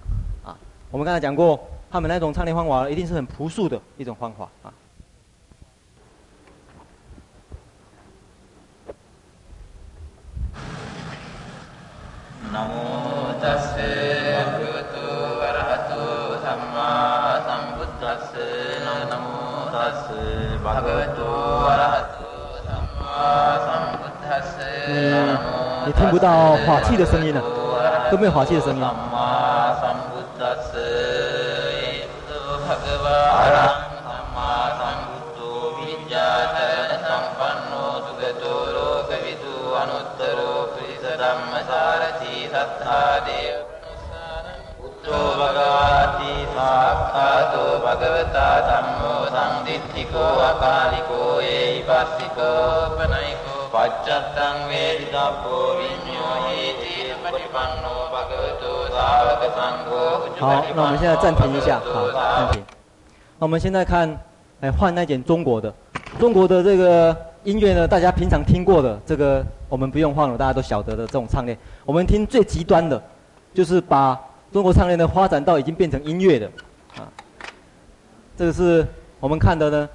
啊，我们刚才讲过，他们那种唱念方法一定是很朴素的一种方法啊。听不到法器的声音了，都没有法器的声音了。好，那我们现在暂停一下，好，暂停。那我们现在看，来换那点中国的，中国的这个音乐呢，大家平常听过的，这个我们不用换了，大家都晓得的这种唱念。我们听最极端的，就是把中国唱念的发展到已经变成音乐的，啊，这个是我们看的呢。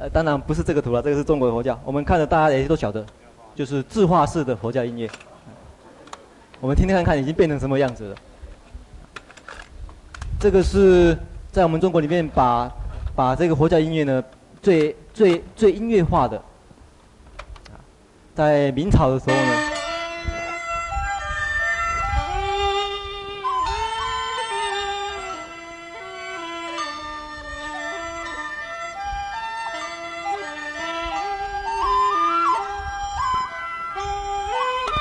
呃，当然不是这个图了，这个是中国的佛教。我们看着大家也都晓得，就是字画式的佛教音乐。我们听听看看，已经变成什么样子了。这个是在我们中国里面把把这个佛教音乐呢，最最最音乐化的。在明朝的时候呢。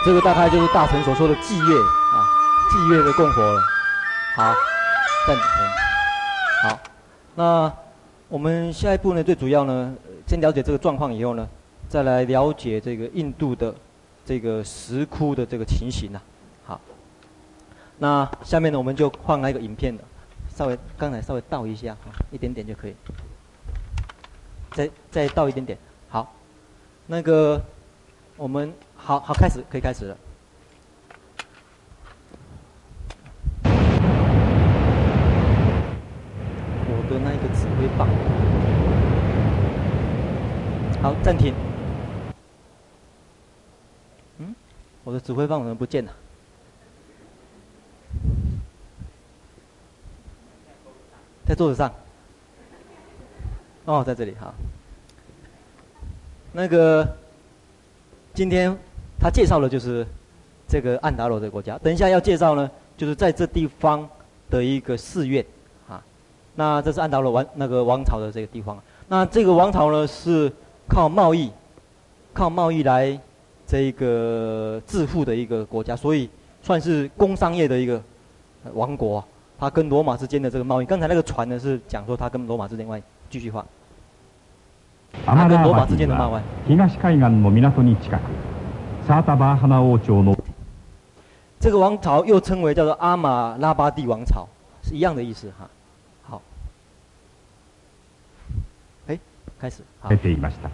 这个大概就是大乘所说的祭月啊，祭月的供佛了。好，暂停。好，那我们下一步呢，最主要呢，先了解这个状况以后呢，再来了解这个印度的这个石窟的这个情形啊。好，那下面呢，我们就换来一个影片的，稍微刚才稍微倒一下啊，一点点就可以。再再倒一点点，好，那个我们好好开始，可以开始了。我的那个指挥棒，好，暂停。嗯，我的指挥棒怎么不见了？在桌子上。哦，在这里哈。那个，今天他介绍的就是这个安达罗的国家。等一下要介绍呢，就是在这地方的一个寺院啊。那这是安达罗王那个王朝的这个地方。那这个王朝呢是靠贸易，靠贸易来这个致富的一个国家，所以算是工商业的一个王国。他跟罗马之间的这个贸易，刚才那个船呢是讲说他跟罗马之间贸易，继续画。
アマラーバティは东 海岸の港に近く、サータバーハナ王朝の
这个王朝又称为叫做阿马拉巴蒂王朝，是一样的意思哈。好，哎，开始。
出ていました。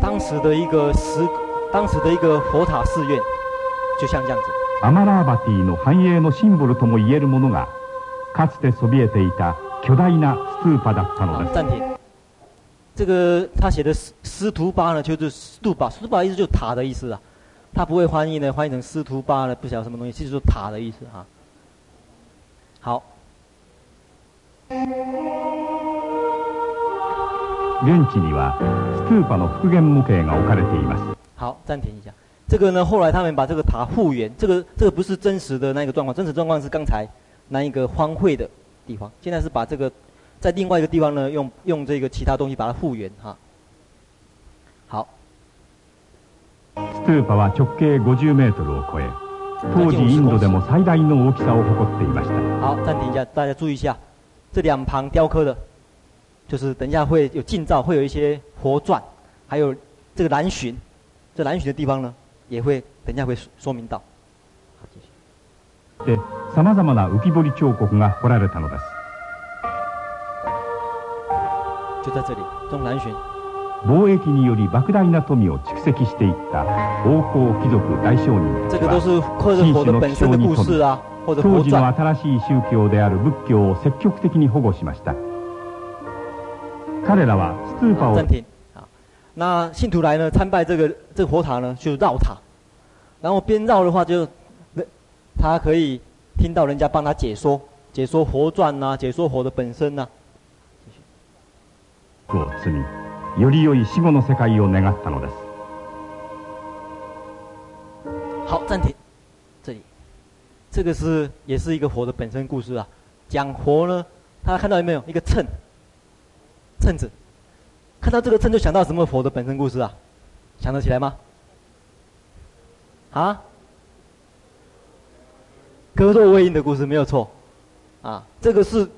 当时的一个石，当时的一个佛塔寺院，就像这样子。
アマラーバティの繁荣のシンボルとも言えるものが、かつてそびえていた巨大なストゥーパだったのです。
暂停。这个他写的斯斯图巴呢，就是斯图巴，斯图巴意思就是塔的意思啊。他不会翻译呢，翻译成斯图巴呢，不晓得什么东西，其实就是塔的意思哈。好。
现地にはストゥーパの复元模型が置かれています。
好，暂停一下。这个呢，后来他们把这个塔复原，这个这个不是真实的那个状况，真实状况是刚才 那一个荒废的地方，现在是把这个在另外一个地方呢，用用这个其他东西把它复原哈。好。
ストゥーパは直径50メートルを超え，当时印度でも最大の大きさを夸っていました。
好，暂停一下，大家注意一下，这两旁雕刻的，就是等一下会有近照，会有一些佛传，还有这个南巡，这南巡的地方呢。也会等一下会说明到。 好，继续。
で、様々な浮き雕り雕刻が雕られたのです。
就在这里，中南巡。
贸易により莫大な富を蓄积していった王侯贵族大商人
这个都是刻着佛的本身的故事啊，或者佛传。
当时の新しい宗教である仏教を积极的に保护しました。彼らはストゥーパを。
那信徒来呢参拜这个这个佛塔呢，就绕塔，然后边绕的话就，他可以听到人家帮他解说，解说佛传呐、啊，解说佛的本身呐、啊。
より良い死后の世界を愿ったのです。
好，暂停，这里，这个是也是一个佛的本身故事啊，讲佛呢，大家看到有没有一个秤，秤子。看到这个秤就想到什么佛的本身故事啊？想得起来吗？啊？ 割肉喂鹰的故事没有错，啊，这个是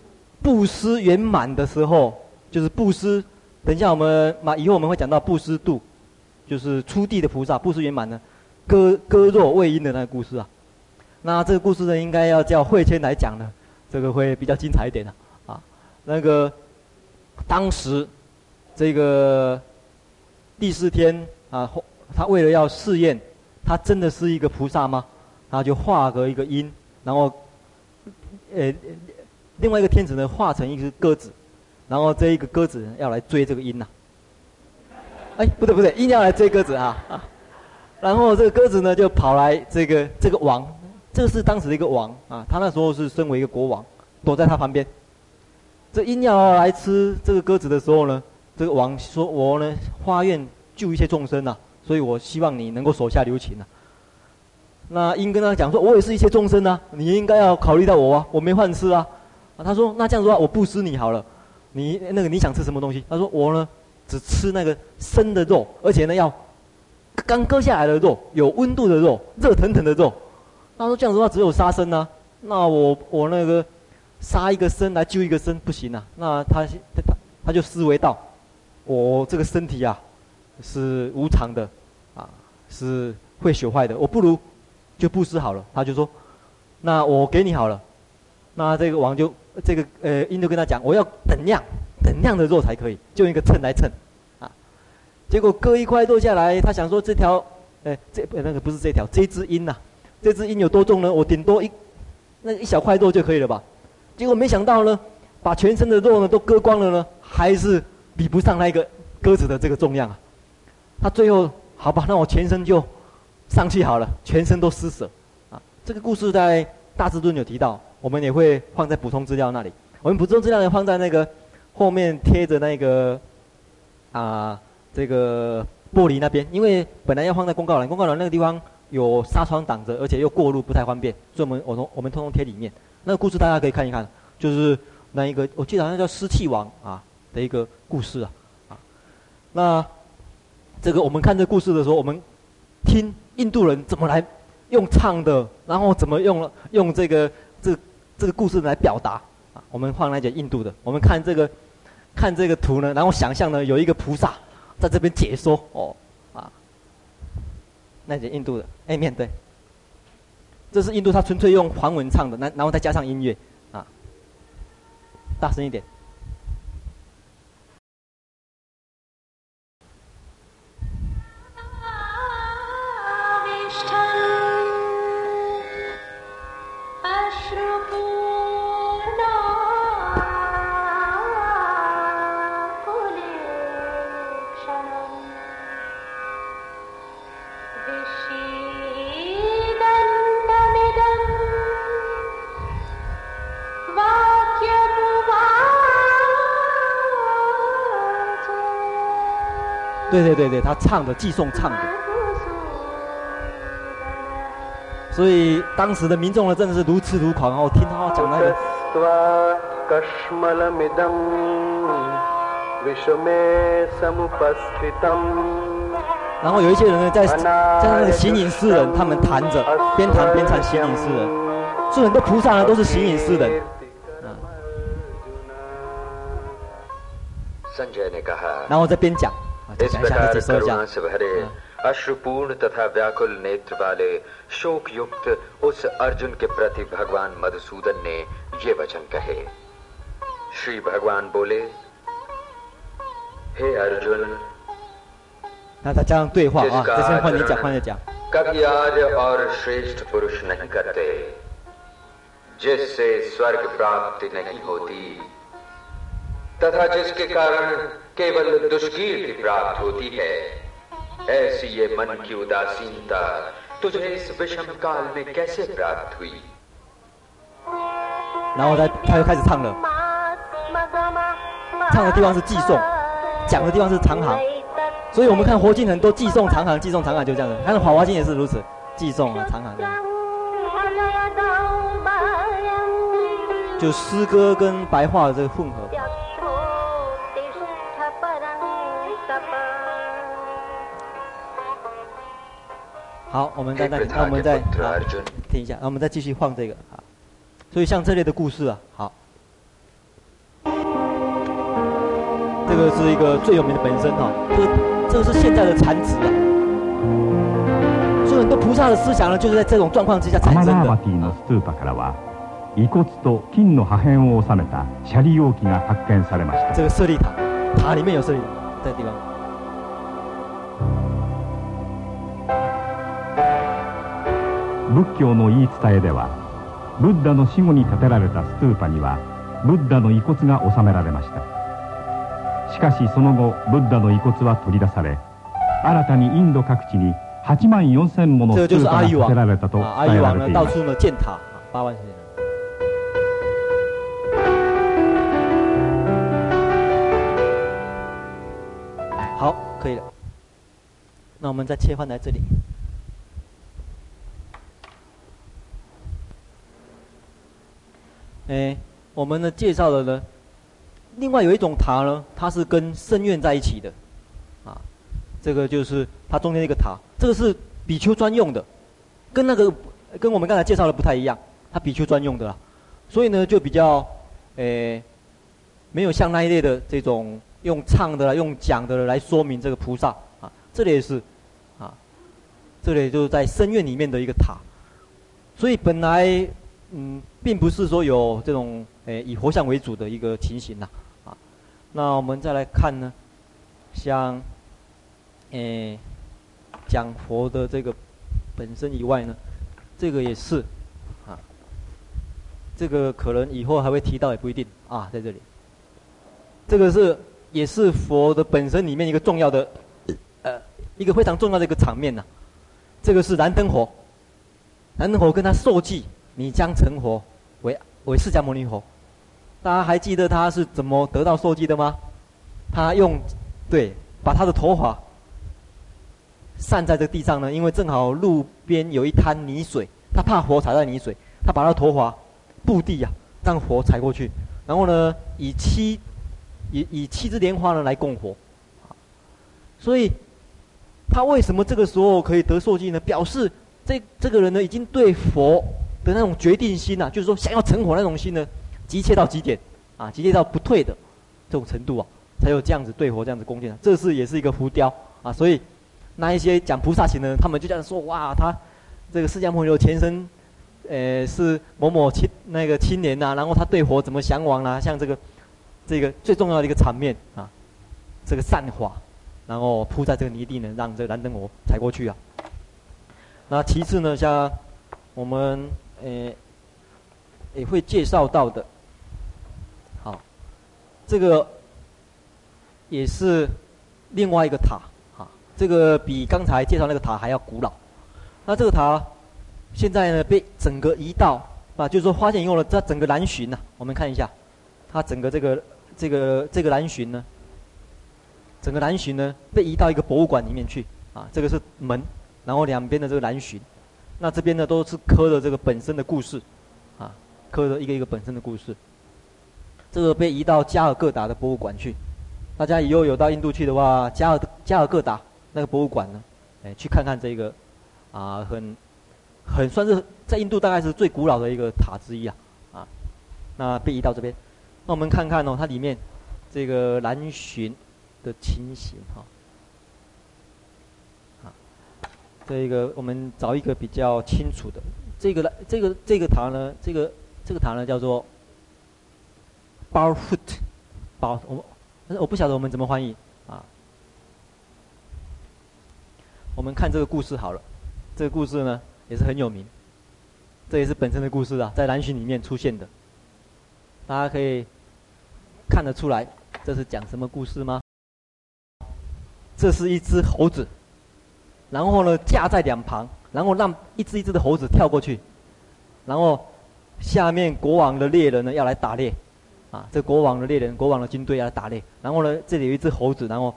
布施圆满的时候，就是布施。等一下我们嘛以后我们会讲到布施度，就是出地的菩萨布施圆满呢，割割肉喂鹰的那个故事啊。那这个故事呢，应该要叫慧谦来讲呢，这个会比较精彩一点的啊。那个当时。这个第四天啊，他为了要试验，他真的是一个菩萨吗？他就画个一个鹰，然后，呃，另外一个天子呢化成一只鸽子，然后这一个鸽子要来追这个鹰呐、哎，不对不对，鹰要来追鸽子啊！然后这个鸽子呢就跑来这个这个王，这个是当时的一个王啊，他那时候是身为一个国王，躲在他旁边。这鹰要来吃这个鸽子的时候呢。这个王说：“我呢，发愿救一些众生啊，所以我希望你能够手下留情啊。”那鹰跟他讲说：“我也是一切众生啊，你应该要考虑到我啊，我没饭吃啊。”啊，他说：“那这样子的话，我不吃你好了。”你那个你想吃什么东西？他说我呢，只吃那个生的肉，而且呢要刚割下来的肉，有温度的肉，热腾腾的肉。他说这样子的话只有杀生呢、啊，那我我那个杀一个生来救一个生不行啊。那他他他就思维到，我这个身体啊是无常的，啊是会朽坏的，我不如就布施好了。他就说，那我给你好了。那这个王就这个呃，印度跟他讲，我要等量，等量的肉才可以，就用一个秤来称，啊，结果割一块肉下来，他想说这条，呃，这那个不是这条，这只鹰呐，这只鹰有多重呢？我顶多一，那一小块肉就可以了吧？结果没想到呢，把全身的肉呢都割光了呢，还是比不上那个鸽子的这个重量啊。他最后好吧，那我全身就上去好了，全身都施舍，啊，这个故事在大智论有提到。我们也会放在补充资料那里。我们补充资料也放在那个后面贴着那个啊、这个玻璃那边，因为本来要放在公告栏，公告栏那个地方有纱窗挡着，而且又过路不太方便，所以我们我们我们通通贴里面。那个故事大家可以看一看，就是那一个我记得好像叫湿气王啊的一个故事啊啊。那这个我们看这故事的时候，我们听印度人怎么来用唱的，然后怎么用用这个这。这个故事来表达啊，我们换那讲印度的，我们看这个，看这个图呢，然后想象呢有一个菩萨在这边解说哦，啊，那讲印度的，哎面对，这是印度，他纯粹用梵文唱的，那然后再加上音乐，啊，大声一点。对对对对，他唱的寄送唱的，所以当时的民众呢，真的是如痴如狂哦，听他讲那个。然后有一些人呢，在在那个行影诗人，他们弹着，边弹边唱行影诗人，所以很多菩萨呢都是行影诗人。然后在边讲。那他加上对话啊，这先换你讲，换你讲。 然后他他就开始唱了，唱的地方是寄送，讲的地方是长行，所以我们看佛经很多寄送长行，寄送长行就这样子，看《法华经》也是如此，寄送啊长行，就诗歌跟白话的这个混合。好，我们再再，那我们再听一下，那我们再继续放这个啊。所以像这类的故事啊，好，这个是一个最有名的本身哈，这个这个是现在的禅子啊。所以很多菩萨的思想呢，就是在这种状况之下产生的。啊、这个舍利塔，塔里面有舍利塔，这个地方。
仏教の言い伝えではブッダの死后に建てられたストゥーパにはブッダの遗骨が纳められました。しかしその后ブッダの遗骨は取り出され新たにインド各地に8万4千ものストゥーパが建てられたと伝えられています。
好，可以了。那我们再切换来这里。哎，我们呢介绍的呢，另外有一种塔呢，它是跟僧院在一起的，啊，这个就是它中间一个塔，这个是比丘专用的，跟那个跟我们刚才介绍的不太一样，它比丘专用的啦，所以呢就比较，诶，没有像那一类的这种用唱的、用讲的来说明这个菩萨。啊，这里也是，啊，这里就是在僧院里面的一个塔，所以本来嗯，并不是说有这种诶以佛像为主的一个情形呐。啊。那我们再来看呢，像，诶，讲佛的这个本身以外呢，这个也是，啊，这个可能以后还会提到也不一定啊，在这里，这个是也是佛的本身里面一个重要的，呃，一个非常重要的一个场面呐，这个是燃灯火，燃灯火跟他受记，你将成佛为为释迦牟尼佛。大家还记得他是怎么得到受记的吗？他用，对，把他的头发散在这地上呢，因为正好路边有一滩泥水，他怕火踩在泥水，他把他的头发布地呀、让火踩过去，然后呢，以七，以以七支莲花呢来供火，所以，他为什么这个时候可以得受记呢？表示这这个人呢，已经对佛的那种决定心呐、啊，就是说想要成佛那种心呢。急切到极点，啊，急切到不退的这种程度啊，才有这样子对佛这样子恭敬。这是也是一个浮雕啊，所以那一些讲菩萨行的人，他们就这样说：哇，他这个释迦牟尼的前身，呃，是某某青那个青年呐、然后他对佛怎么向往啊？像这个这个最重要的一个场面啊，这个散花，然后铺在这个泥地呢，让这个燃灯佛踩过去啊。那其次呢，像我们呃也会介绍到的。好这个也是另外一个塔，啊，这个比刚才介绍那个塔还要古老。那这个塔现在呢，被整个移到啊，就是说发现以后呢，它整个南巡呐，我们看一下，它整个这个这个这个南巡呢，整个南巡呢被移到一个博物馆里面去啊，这个是门，然后两边的这个南巡，那这边呢都是刻的这个本身的故事，啊，刻的一个一个本身的故事。这个被移到加尔各答的博物馆去，大家以后有到印度去的话，加尔加尔各答那个博物馆呢，哎，去看看这个，啊，很，很算是在印度大概是最古老的一个塔之一啊，啊，那被移到这边，那我们看看哦，它里面这个南巡的情形哈，这个我们找一个比较清楚的，这个呢这个这个糖呢，这个这个糖呢叫做。包 foot，包我，但是我不晓得我们怎么翻译啊。我们看这个故事好了，这个故事呢也是很有名，这也是本身的故事啊，在南巡里面出现的。大家可以看得出来，这是讲什么故事吗？这是一只猴子，然后呢架在两旁，然后让一只一只的猴子跳过去，然后下面国王的猎人呢要来打猎。啊，这国王的猎人，国王的军队要来打猎。然后呢，这里有一只猴子，然后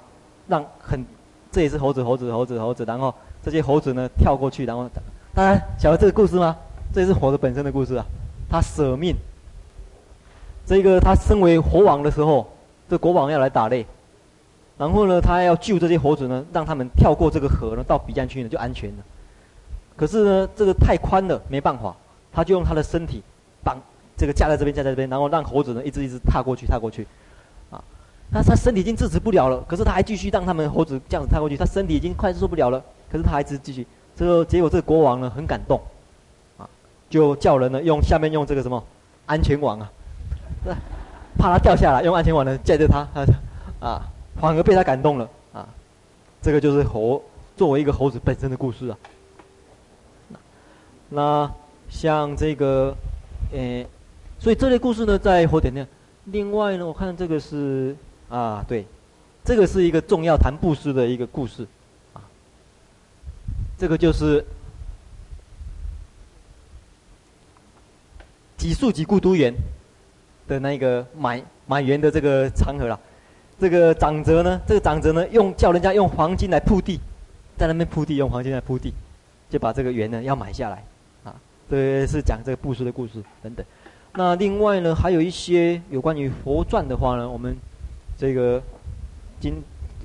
让很，这也是猴子，猴子，猴子，猴子。然后这些猴子呢跳过去，然后大家晓得这个故事吗？这也是猴子本身的故事啊。他舍命，这个他身为猴王的时候，这国王要来打猎，然后呢，他要救这些猴子呢，让他们跳过这个河呢，到彼岸去呢就安全了。可是呢，这个太宽了，没办法，他就用他的身体绑。这个架在这边，架在这边，然后让猴子呢一直一直踏过去，踏过去，啊，他他身体已经制止不了了，可是他还继续让他们猴子这样子踏过去，他身体已经快受不了了，可是他还是继续。这个结果，这个国王呢很感动，啊，就叫人呢用下面用这个什么安全网啊，怕他掉下来，用安全网呢架着他，啊，反而被他感动了，啊，这个就是猴作为一个猴子本身的故事啊。那像这个，诶。所以这类故事呢，在佛典呢。另外呢，我看这个是啊，对，这个是一个重要谈布施的一个故事，啊，这个就是几树几孤独园的那个买买园的这个场合了。这个长者呢，这个长者呢，用叫人家用黄金来铺地，在那边铺地，用黄金来铺地，就把这个园呢要买下来，啊，这是讲这个布施的故事等等。那另外呢，还有一些有关于佛传的话呢，我们这个今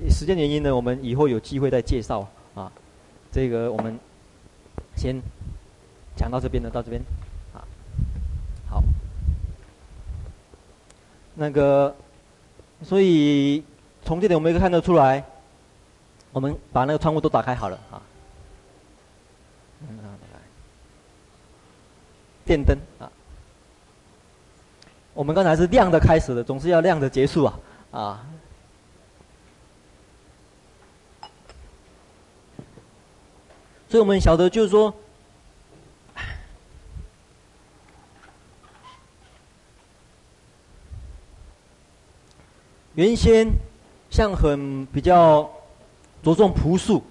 时间原因呢，我们以后有机会再介绍啊。这个我们先讲到这边呢，到这边啊。好，那个，所以从这点我们可以看得出来，我们把那个窗户都打开好了啊。嗯，电灯啊。我们刚才是亮的开始的，总是要亮的结束啊，啊。所以我们晓得，就是说，原先像很比较着重朴素、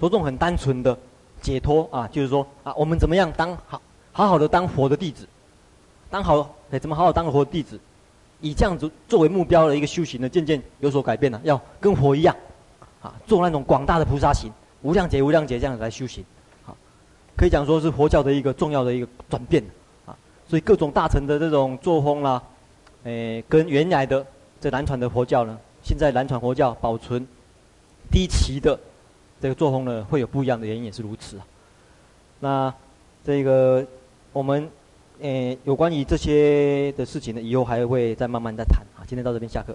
着重很单纯的解脱啊，就是说啊，我们怎么样当好好好的当佛的弟子，当好哎怎么好好当佛的弟子，以这样子作为目标的一个修行呢，渐渐有所改变了，要跟佛一样，啊，做那种广大的菩萨行。无量劫，无量劫，这样子来修行，啊，可以讲说是佛教的一个重要的一个转变，啊，所以各种大乘的这种作风啦，诶，跟原来的这南传的佛教呢，现在南传佛教保存低级的这个作风呢，会有不一样的原因，也是如此啊。那这个我们诶有关于这些的事情呢，以后还会再慢慢再谈啊。今天到这边下课。